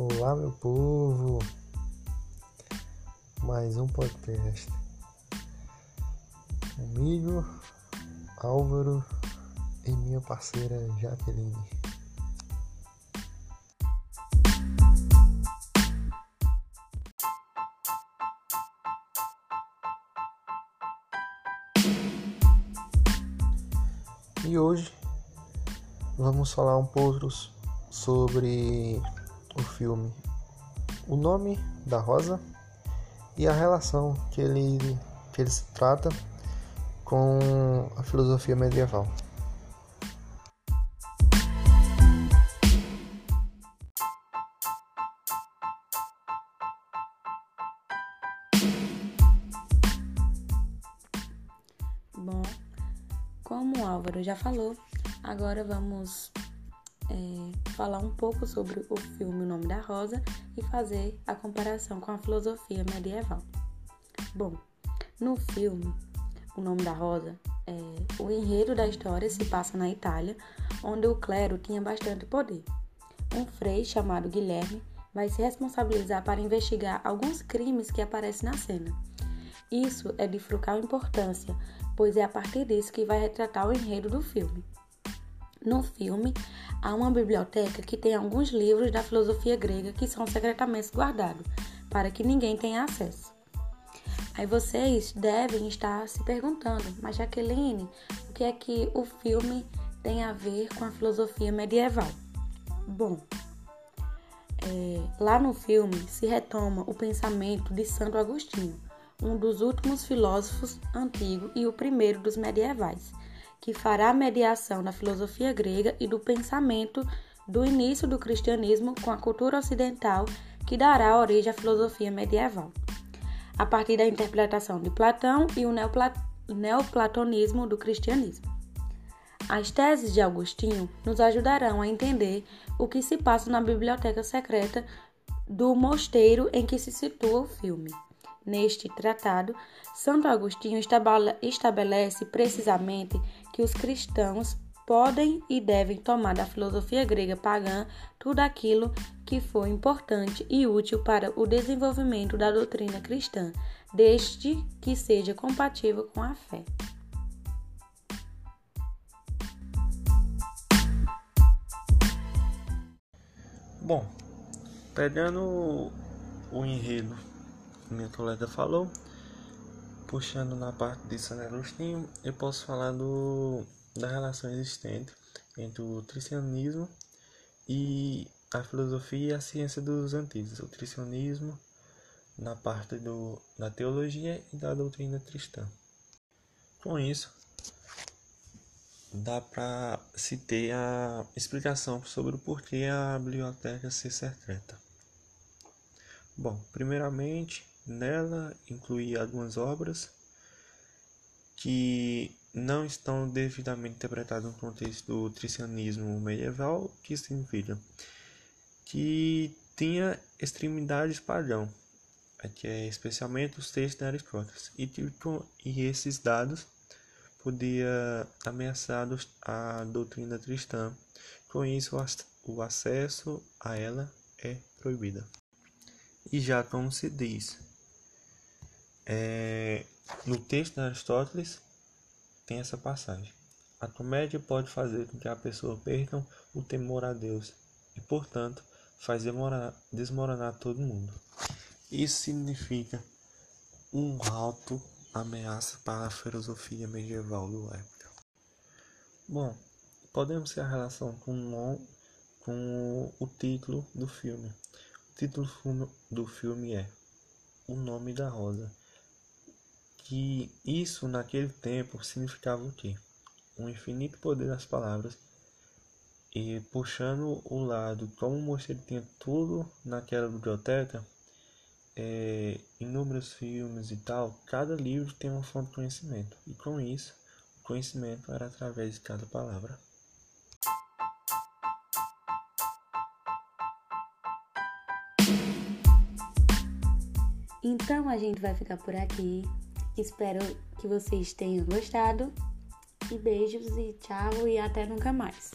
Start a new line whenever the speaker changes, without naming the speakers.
Olá, meu povo! Mais um podcast. Comigo, Álvaro e minha parceira Jaqueline. E hoje vamos falar um pouco sobre o filme O Nome da Rosa e a relação que ele, que ele se trata com a filosofia medieval.
Bom, como o Álvaro já falou, agora vamos é, falar um pouco sobre o filme O Nome da Rosa e fazer a comparação com a filosofia medieval. Bom, no filme O Nome da Rosa, é, o enredo da história se passa na Itália, onde o clero tinha bastante poder. Um frei chamado Guilherme vai se responsabilizar para investigar alguns crimes que aparecem na cena. Isso é de frugal importância, pois é a partir disso que vai retratar o enredo do filme. No filme, há uma biblioteca que tem alguns livros da filosofia grega que são secretamente guardados, para que ninguém tenha acesso. Aí vocês devem estar se perguntando, mas Jaqueline, o que é que o filme tem a ver com a filosofia medieval? Bom, é, lá no filme se retoma o pensamento de Santo Agostinho, um dos últimos filósofos antigos e o primeiro dos medievais que fará mediação da filosofia grega e do pensamento do início do cristianismo com a cultura ocidental que dará origem à filosofia medieval, a partir da interpretação de Platão e o neoplatonismo do cristianismo. As teses de Agostinho nos ajudarão a entender o que se passa na biblioteca secreta do mosteiro em que se situa o filme. Neste tratado, Santo Agostinho estabelece precisamente que os cristãos podem e devem tomar da filosofia grega pagã tudo aquilo que foi importante e útil para o desenvolvimento da doutrina cristã, desde que seja compatível com a fé.
Bom, pegando o enredo minha colega falou, puxando na parte de San Agostinho, eu posso falar do, da relação existente entre o cristianismo e a filosofia e a ciência dos antigos. O cristianismo na parte do, da teologia e da doutrina cristã. Com isso, dá para se ter a explicação sobre o porquê a biblioteca ser secreta. Bom, primeiramente, Nela inclui algumas obras que não estão devidamente interpretadas no contexto do cristianismo medieval, que significa que tinha extremidades padrão, que é especialmente os textos de Aristóteles, e, tipo, e esses dados podia ameaçar a doutrina cristã. Com isso, o acesso a ela é proibida. E já como se diz, é, no texto de Aristóteles tem essa passagem. A comédia pode fazer com que a pessoa perca o temor a Deus e, portanto, faz desmoronar, todo mundo. Isso significa um alto ameaça para a filosofia medieval do época. Bom, podemos ter a relação com, com o título do filme. O título do filme é O Nome da Rosa que isso naquele tempo significava o quê? Um infinito poder das palavras e puxando o lado como o mosteiro tinha tudo naquela biblioteca é, inúmeros filmes e tal cada livro tem uma fonte de conhecimento e com isso o conhecimento era através de cada palavra
Então a gente vai ficar por aqui. Espero que vocês tenham gostado. E beijos e tchau e até nunca mais.